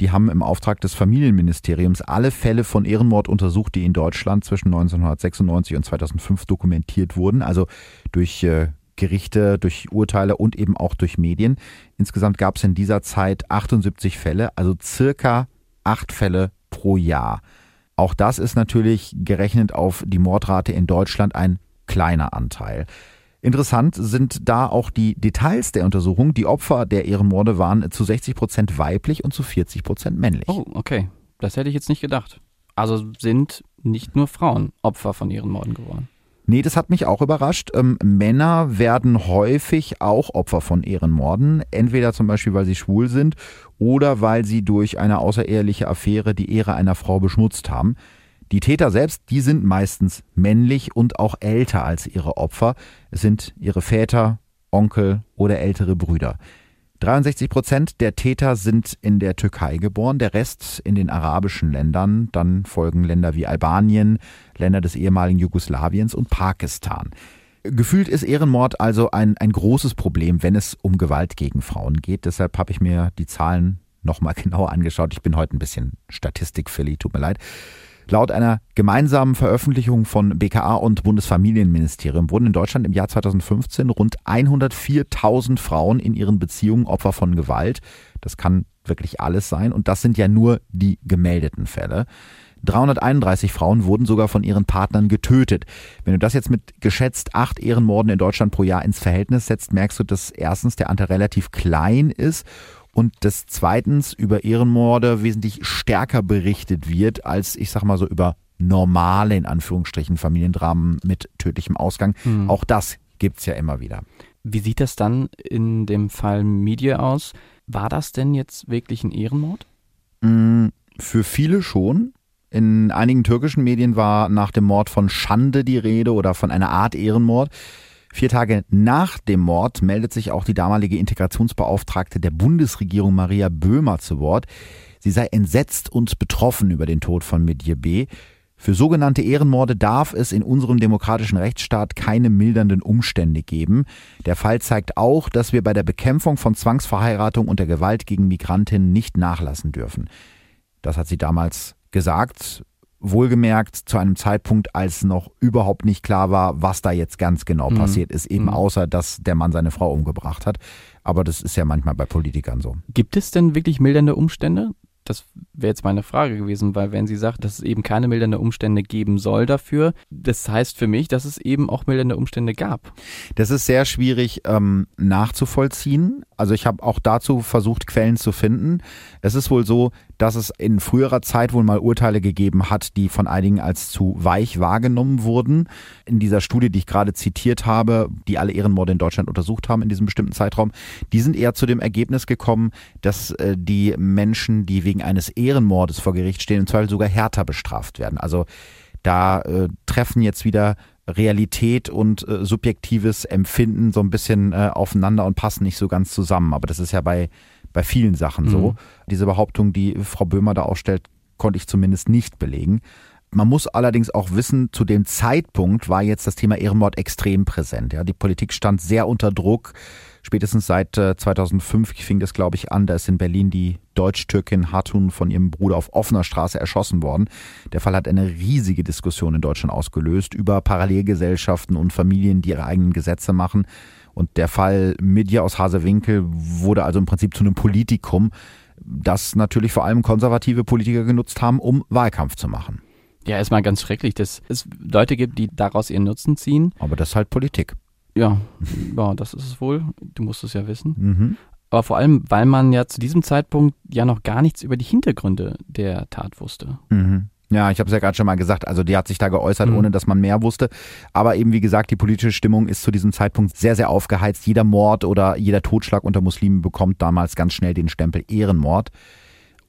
Die haben im Auftrag des Familienministeriums alle Fälle von Ehrenmord untersucht, die in Deutschland zwischen 1996 und 2005 dokumentiert wurden. Also durch äh, Gerichte, durch Urteile und eben auch durch Medien. Insgesamt gab es in dieser Zeit 78 Fälle, also circa acht Fälle pro Jahr. Auch das ist natürlich gerechnet auf die Mordrate in Deutschland ein kleiner Anteil. Interessant sind da auch die Details der Untersuchung. Die Opfer der Ehrenmorde waren zu 60 Prozent weiblich und zu 40 Prozent männlich. Oh, okay. Das hätte ich jetzt nicht gedacht. Also sind nicht nur Frauen Opfer von Ehrenmorden geworden. Nee, das hat mich auch überrascht. Ähm, Männer werden häufig auch Opfer von Ehrenmorden, entweder zum Beispiel, weil sie schwul sind oder weil sie durch eine außereheliche Affäre die Ehre einer Frau beschmutzt haben. Die Täter selbst, die sind meistens männlich und auch älter als ihre Opfer. Es sind ihre Väter, Onkel oder ältere Brüder. 63 Prozent der Täter sind in der Türkei geboren, der Rest in den arabischen Ländern. Dann folgen Länder wie Albanien, Länder des ehemaligen Jugoslawiens und Pakistan. Gefühlt ist Ehrenmord also ein, ein großes Problem, wenn es um Gewalt gegen Frauen geht. Deshalb habe ich mir die Zahlen nochmal genauer angeschaut. Ich bin heute ein bisschen Statistik-Philly, tut mir leid. Laut einer gemeinsamen Veröffentlichung von BKA und Bundesfamilienministerium wurden in Deutschland im Jahr 2015 rund 104.000 Frauen in ihren Beziehungen Opfer von Gewalt. Das kann wirklich alles sein und das sind ja nur die gemeldeten Fälle. 331 Frauen wurden sogar von ihren Partnern getötet. Wenn du das jetzt mit geschätzt acht Ehrenmorden in Deutschland pro Jahr ins Verhältnis setzt, merkst du, dass erstens der Anteil relativ klein ist und dass zweitens über Ehrenmorde wesentlich stärker berichtet wird, als ich sag mal so über normale, in Anführungsstrichen, Familiendramen mit tödlichem Ausgang. Mhm. Auch das gibt's ja immer wieder. Wie sieht das dann in dem Fall Media aus? War das denn jetzt wirklich ein Ehrenmord? Mm, für viele schon. In einigen türkischen Medien war nach dem Mord von Schande die Rede oder von einer Art Ehrenmord. Vier Tage nach dem Mord meldet sich auch die damalige Integrationsbeauftragte der Bundesregierung Maria Böhmer zu Wort. Sie sei entsetzt und betroffen über den Tod von Medje B. Für sogenannte Ehrenmorde darf es in unserem demokratischen Rechtsstaat keine mildernden Umstände geben. Der Fall zeigt auch, dass wir bei der Bekämpfung von Zwangsverheiratung und der Gewalt gegen Migrantinnen nicht nachlassen dürfen. Das hat sie damals gesagt Wohlgemerkt zu einem Zeitpunkt, als noch überhaupt nicht klar war, was da jetzt ganz genau mhm. passiert ist, eben mhm. außer, dass der Mann seine Frau umgebracht hat. Aber das ist ja manchmal bei Politikern so. Gibt es denn wirklich mildernde Umstände? Das wäre jetzt meine Frage gewesen, weil wenn sie sagt, dass es eben keine mildernde Umstände geben soll dafür, das heißt für mich, dass es eben auch mildernde Umstände gab. Das ist sehr schwierig ähm, nachzuvollziehen. Also ich habe auch dazu versucht, Quellen zu finden. Es ist wohl so, dass es in früherer Zeit wohl mal Urteile gegeben hat, die von einigen als zu weich wahrgenommen wurden. In dieser Studie, die ich gerade zitiert habe, die alle Ehrenmorde in Deutschland untersucht haben in diesem bestimmten Zeitraum, die sind eher zu dem Ergebnis gekommen, dass äh, die Menschen, die wegen eines Ehrenmordes vor Gericht stehen, im Zweifel sogar härter bestraft werden. Also da äh, treffen jetzt wieder Realität und äh, subjektives Empfinden so ein bisschen äh, aufeinander und passen nicht so ganz zusammen. Aber das ist ja bei, bei vielen Sachen mhm. so. Diese Behauptung, die Frau Böhmer da aufstellt, konnte ich zumindest nicht belegen. Man muss allerdings auch wissen, zu dem Zeitpunkt war jetzt das Thema Ehrenmord extrem präsent. Ja, die Politik stand sehr unter Druck. Spätestens seit 2005 äh, fing das, glaube ich, an. Da ist in Berlin die Deutsch-Türkin Hatun von ihrem Bruder auf offener Straße erschossen worden. Der Fall hat eine riesige Diskussion in Deutschland ausgelöst über Parallelgesellschaften und Familien, die ihre eigenen Gesetze machen. Und der Fall Midja aus Hasewinkel wurde also im Prinzip zu einem Politikum, das natürlich vor allem konservative Politiker genutzt haben, um Wahlkampf zu machen. Ja, erstmal ganz schrecklich, dass es Leute gibt, die daraus ihren Nutzen ziehen. Aber das ist halt Politik. Ja, ja, das ist es wohl. Du musst es ja wissen. Mhm. Aber vor allem, weil man ja zu diesem Zeitpunkt ja noch gar nichts über die Hintergründe der Tat wusste. Mhm. Ja, ich habe es ja gerade schon mal gesagt. Also die hat sich da geäußert, mhm. ohne dass man mehr wusste. Aber eben wie gesagt, die politische Stimmung ist zu diesem Zeitpunkt sehr, sehr aufgeheizt. Jeder Mord oder jeder Totschlag unter Muslimen bekommt damals ganz schnell den Stempel Ehrenmord.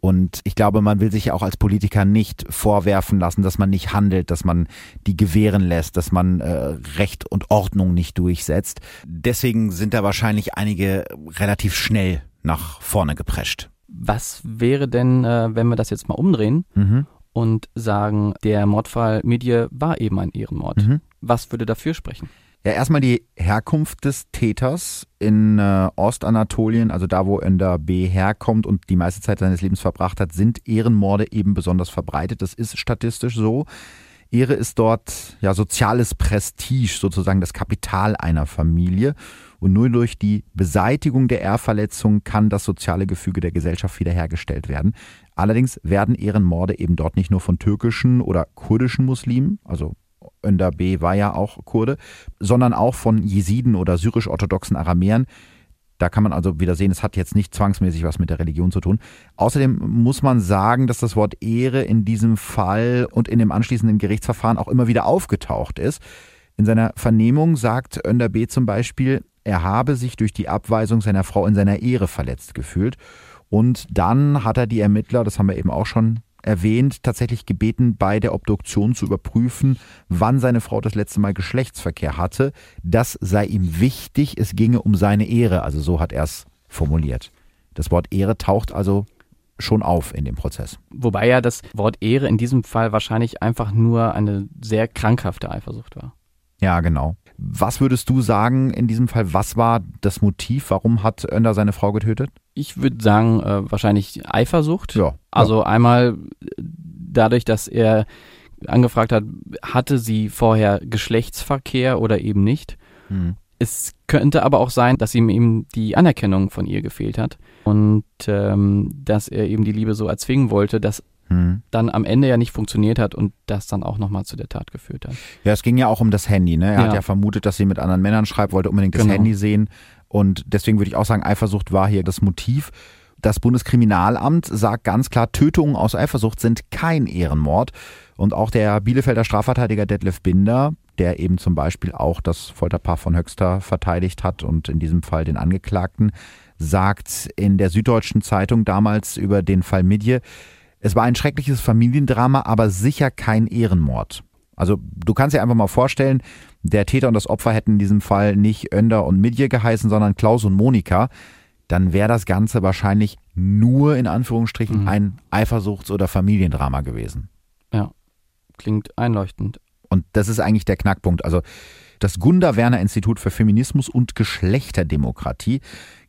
Und ich glaube, man will sich ja auch als Politiker nicht vorwerfen lassen, dass man nicht handelt, dass man die gewähren lässt, dass man äh, Recht und Ordnung nicht durchsetzt. Deswegen sind da wahrscheinlich einige relativ schnell nach vorne geprescht. Was wäre denn, äh, wenn wir das jetzt mal umdrehen mhm. und sagen, der Mordfall Medie war eben ein Ehrenmord? Mhm. Was würde dafür sprechen? Ja, erstmal die Herkunft des Täters in äh, Ostanatolien, also da, wo Önder B herkommt und die meiste Zeit seines Lebens verbracht hat, sind Ehrenmorde eben besonders verbreitet. Das ist statistisch so. Ehre ist dort ja soziales Prestige, sozusagen das Kapital einer Familie. Und nur durch die Beseitigung der Ehrverletzung kann das soziale Gefüge der Gesellschaft wiederhergestellt werden. Allerdings werden Ehrenmorde eben dort nicht nur von türkischen oder kurdischen Muslimen, also Önder B. war ja auch Kurde, sondern auch von Jesiden oder syrisch-orthodoxen Aramäern. Da kann man also wieder sehen, es hat jetzt nicht zwangsmäßig was mit der Religion zu tun. Außerdem muss man sagen, dass das Wort Ehre in diesem Fall und in dem anschließenden Gerichtsverfahren auch immer wieder aufgetaucht ist. In seiner Vernehmung sagt Önder B. zum Beispiel, er habe sich durch die Abweisung seiner Frau in seiner Ehre verletzt gefühlt. Und dann hat er die Ermittler, das haben wir eben auch schon erwähnt, tatsächlich gebeten, bei der Obduktion zu überprüfen, wann seine Frau das letzte Mal Geschlechtsverkehr hatte. Das sei ihm wichtig, es ginge um seine Ehre, also so hat er es formuliert. Das Wort Ehre taucht also schon auf in dem Prozess. Wobei ja das Wort Ehre in diesem Fall wahrscheinlich einfach nur eine sehr krankhafte Eifersucht war. Ja, genau. Was würdest du sagen in diesem Fall? Was war das Motiv? Warum hat Önder seine Frau getötet? Ich würde sagen, äh, wahrscheinlich Eifersucht. Ja. Also ja. einmal dadurch, dass er angefragt hat, hatte sie vorher Geschlechtsverkehr oder eben nicht. Hm. Es könnte aber auch sein, dass ihm eben die Anerkennung von ihr gefehlt hat und ähm, dass er eben die Liebe so erzwingen wollte, dass hm. dann am Ende ja nicht funktioniert hat und das dann auch nochmal zu der Tat geführt hat. Ja, es ging ja auch um das Handy. Ne? Er ja. hat ja vermutet, dass sie mit anderen Männern schreibt, wollte unbedingt das genau. Handy sehen. Und deswegen würde ich auch sagen, Eifersucht war hier das Motiv. Das Bundeskriminalamt sagt ganz klar, Tötungen aus Eifersucht sind kein Ehrenmord. Und auch der Bielefelder Strafverteidiger Detlef Binder, der eben zum Beispiel auch das Folterpaar von Höxter verteidigt hat und in diesem Fall den Angeklagten, sagt in der Süddeutschen Zeitung damals über den Fall Midje, es war ein schreckliches Familiendrama, aber sicher kein Ehrenmord. Also du kannst dir einfach mal vorstellen, der Täter und das Opfer hätten in diesem Fall nicht Önder und Midje geheißen, sondern Klaus und Monika. Dann wäre das Ganze wahrscheinlich nur in Anführungsstrichen mhm. ein Eifersuchts- oder Familiendrama gewesen. Ja, klingt einleuchtend. Und das ist eigentlich der Knackpunkt. Also das Gunda Werner Institut für Feminismus und Geschlechterdemokratie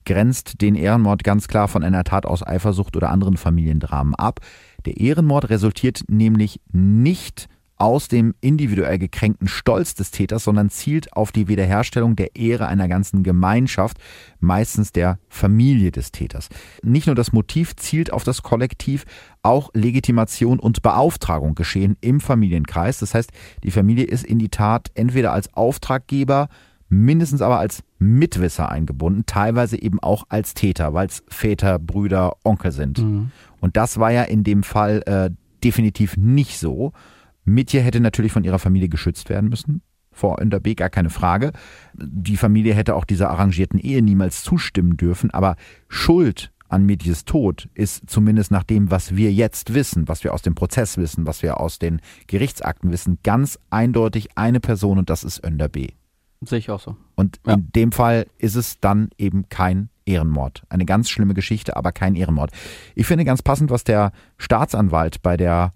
grenzt den Ehrenmord ganz klar von einer Tat aus Eifersucht oder anderen Familiendramen ab. Der Ehrenmord resultiert nämlich nicht aus dem individuell gekränkten Stolz des Täters, sondern zielt auf die Wiederherstellung der Ehre einer ganzen Gemeinschaft, meistens der Familie des Täters. Nicht nur das Motiv zielt auf das Kollektiv, auch Legitimation und Beauftragung geschehen im Familienkreis. Das heißt, die Familie ist in die Tat entweder als Auftraggeber, mindestens aber als Mitwisser eingebunden, teilweise eben auch als Täter, weil es Väter, Brüder, Onkel sind. Mhm. Und das war ja in dem Fall äh, definitiv nicht so. Mitje hätte natürlich von ihrer Familie geschützt werden müssen. Vor NRB gar keine Frage. Die Familie hätte auch dieser arrangierten Ehe niemals zustimmen dürfen, aber Schuld an Mitjes Tod ist zumindest nach dem, was wir jetzt wissen, was wir aus dem Prozess wissen, was wir aus den Gerichtsakten wissen, ganz eindeutig eine Person und das ist Önder B. Sehe ich auch so. Und ja. in dem Fall ist es dann eben kein Ehrenmord. Eine ganz schlimme Geschichte, aber kein Ehrenmord. Ich finde ganz passend, was der Staatsanwalt bei der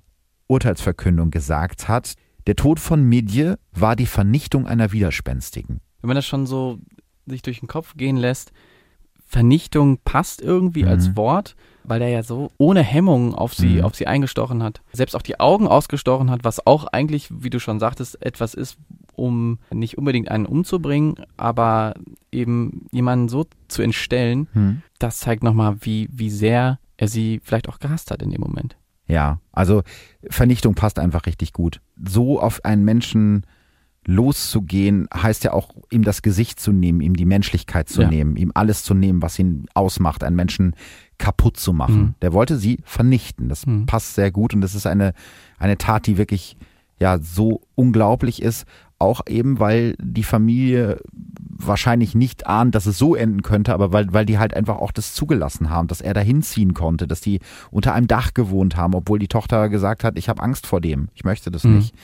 Urteilsverkündung gesagt hat, der Tod von Medje war die Vernichtung einer Widerspenstigen. Wenn man das schon so sich durch den Kopf gehen lässt, Vernichtung passt irgendwie mhm. als Wort, weil er ja so ohne Hemmung auf sie, mhm. auf sie eingestochen hat. Selbst auch die Augen ausgestochen hat, was auch eigentlich, wie du schon sagtest, etwas ist, um nicht unbedingt einen umzubringen, aber eben jemanden so zu entstellen, mhm. das zeigt nochmal, wie, wie sehr er sie vielleicht auch gehasst hat in dem Moment. Ja, also Vernichtung passt einfach richtig gut. So auf einen Menschen loszugehen, heißt ja auch, ihm das Gesicht zu nehmen, ihm die Menschlichkeit zu ja. nehmen, ihm alles zu nehmen, was ihn ausmacht, einen Menschen kaputt zu machen. Mhm. Der wollte sie vernichten. Das mhm. passt sehr gut und das ist eine, eine Tat, die wirklich ja so unglaublich ist, auch eben, weil die Familie wahrscheinlich nicht ahnt, dass es so enden könnte, aber weil, weil die halt einfach auch das zugelassen haben, dass er da hinziehen konnte, dass die unter einem Dach gewohnt haben, obwohl die Tochter gesagt hat, ich habe Angst vor dem, ich möchte das mhm. nicht.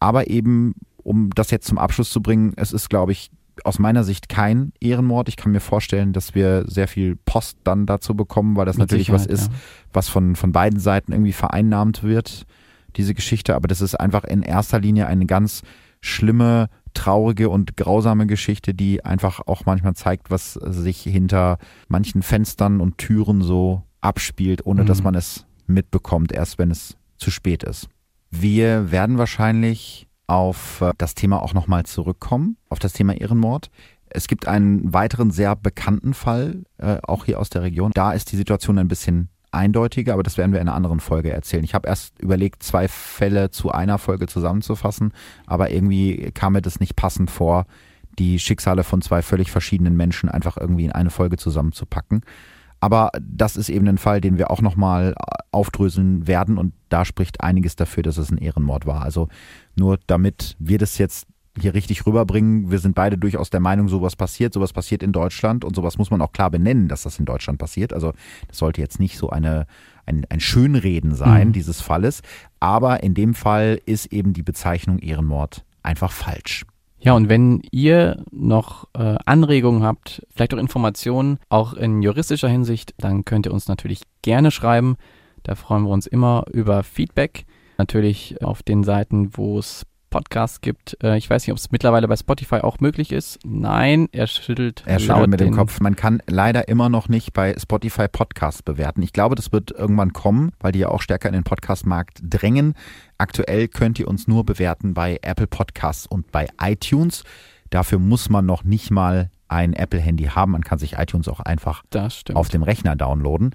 Aber eben, um das jetzt zum Abschluss zu bringen, es ist, glaube ich, aus meiner Sicht kein Ehrenmord. Ich kann mir vorstellen, dass wir sehr viel Post dann dazu bekommen, weil das Mit natürlich was ist, ja. was von, von beiden Seiten irgendwie vereinnahmt wird, diese Geschichte. Aber das ist einfach in erster Linie eine ganz schlimme, traurige und grausame Geschichte, die einfach auch manchmal zeigt, was sich hinter manchen Fenstern und Türen so abspielt, ohne mhm. dass man es mitbekommt, erst wenn es zu spät ist. Wir werden wahrscheinlich auf äh, das Thema auch nochmal zurückkommen, auf das Thema Ehrenmord. Es gibt einen weiteren sehr bekannten Fall, äh, auch hier aus der Region. Da ist die Situation ein bisschen eindeutiger, aber das werden wir in einer anderen Folge erzählen. Ich habe erst überlegt, zwei Fälle zu einer Folge zusammenzufassen, aber irgendwie kam mir das nicht passend vor, die Schicksale von zwei völlig verschiedenen Menschen einfach irgendwie in eine Folge zusammenzupacken. Aber das ist eben ein Fall, den wir auch nochmal aufdröseln werden und da spricht einiges dafür, dass es ein Ehrenmord war. Also nur damit wir das jetzt hier richtig rüberbringen. Wir sind beide durchaus der Meinung, sowas passiert, sowas passiert in Deutschland und sowas muss man auch klar benennen, dass das in Deutschland passiert. Also das sollte jetzt nicht so eine, ein, ein Schönreden sein, mhm. dieses Falles. Aber in dem Fall ist eben die Bezeichnung Ehrenmord einfach falsch. Ja, und wenn ihr noch äh, Anregungen habt, vielleicht auch Informationen, auch in juristischer Hinsicht, dann könnt ihr uns natürlich gerne schreiben. Da freuen wir uns immer über Feedback. Natürlich auf den Seiten, wo es Podcasts gibt. Äh, ich weiß nicht, ob es mittlerweile bei Spotify auch möglich ist. Nein, er schüttelt. Er schüttelt mit dem Kopf. Man kann leider immer noch nicht bei Spotify Podcasts bewerten. Ich glaube, das wird irgendwann kommen, weil die ja auch stärker in den Podcast-Markt drängen. Aktuell könnt ihr uns nur bewerten bei Apple Podcasts und bei iTunes. Dafür muss man noch nicht mal ein Apple-Handy haben. Man kann sich iTunes auch einfach auf dem Rechner downloaden.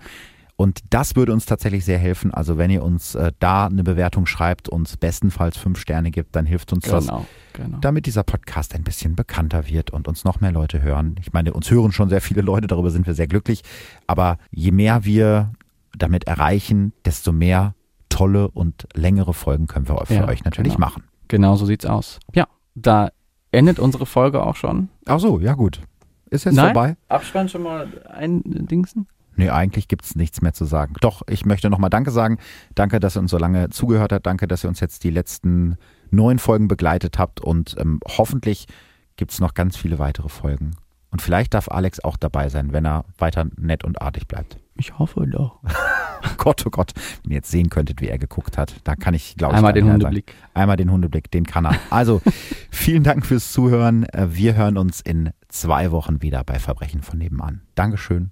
Und das würde uns tatsächlich sehr helfen. Also wenn ihr uns äh, da eine Bewertung schreibt, uns bestenfalls fünf Sterne gibt, dann hilft uns genau, das, genau. damit dieser Podcast ein bisschen bekannter wird und uns noch mehr Leute hören. Ich meine, uns hören schon sehr viele Leute, darüber sind wir sehr glücklich. Aber je mehr wir damit erreichen, desto mehr tolle und längere Folgen können wir für ja, euch natürlich genau. machen. Genau so sieht's aus. Ja, da endet unsere Folge auch schon. Ach so, ja gut. Ist jetzt Nein? vorbei? Abspann schon mal ein Dingsen? Nee, eigentlich gibt's nichts mehr zu sagen. Doch, ich möchte nochmal Danke sagen. Danke, dass ihr uns so lange zugehört habt. Danke, dass ihr uns jetzt die letzten neun Folgen begleitet habt. Und ähm, hoffentlich gibt's noch ganz viele weitere Folgen. Und vielleicht darf Alex auch dabei sein, wenn er weiter nett und artig bleibt. Ich hoffe doch. Gott, oh Gott, wenn ihr jetzt sehen könntet, wie er geguckt hat, da kann ich, glaube ich, einmal den Hundeblick. Sagen. Einmal den Hundeblick, den kann er. Also, vielen Dank fürs Zuhören. Wir hören uns in zwei Wochen wieder bei Verbrechen von nebenan. Dankeschön.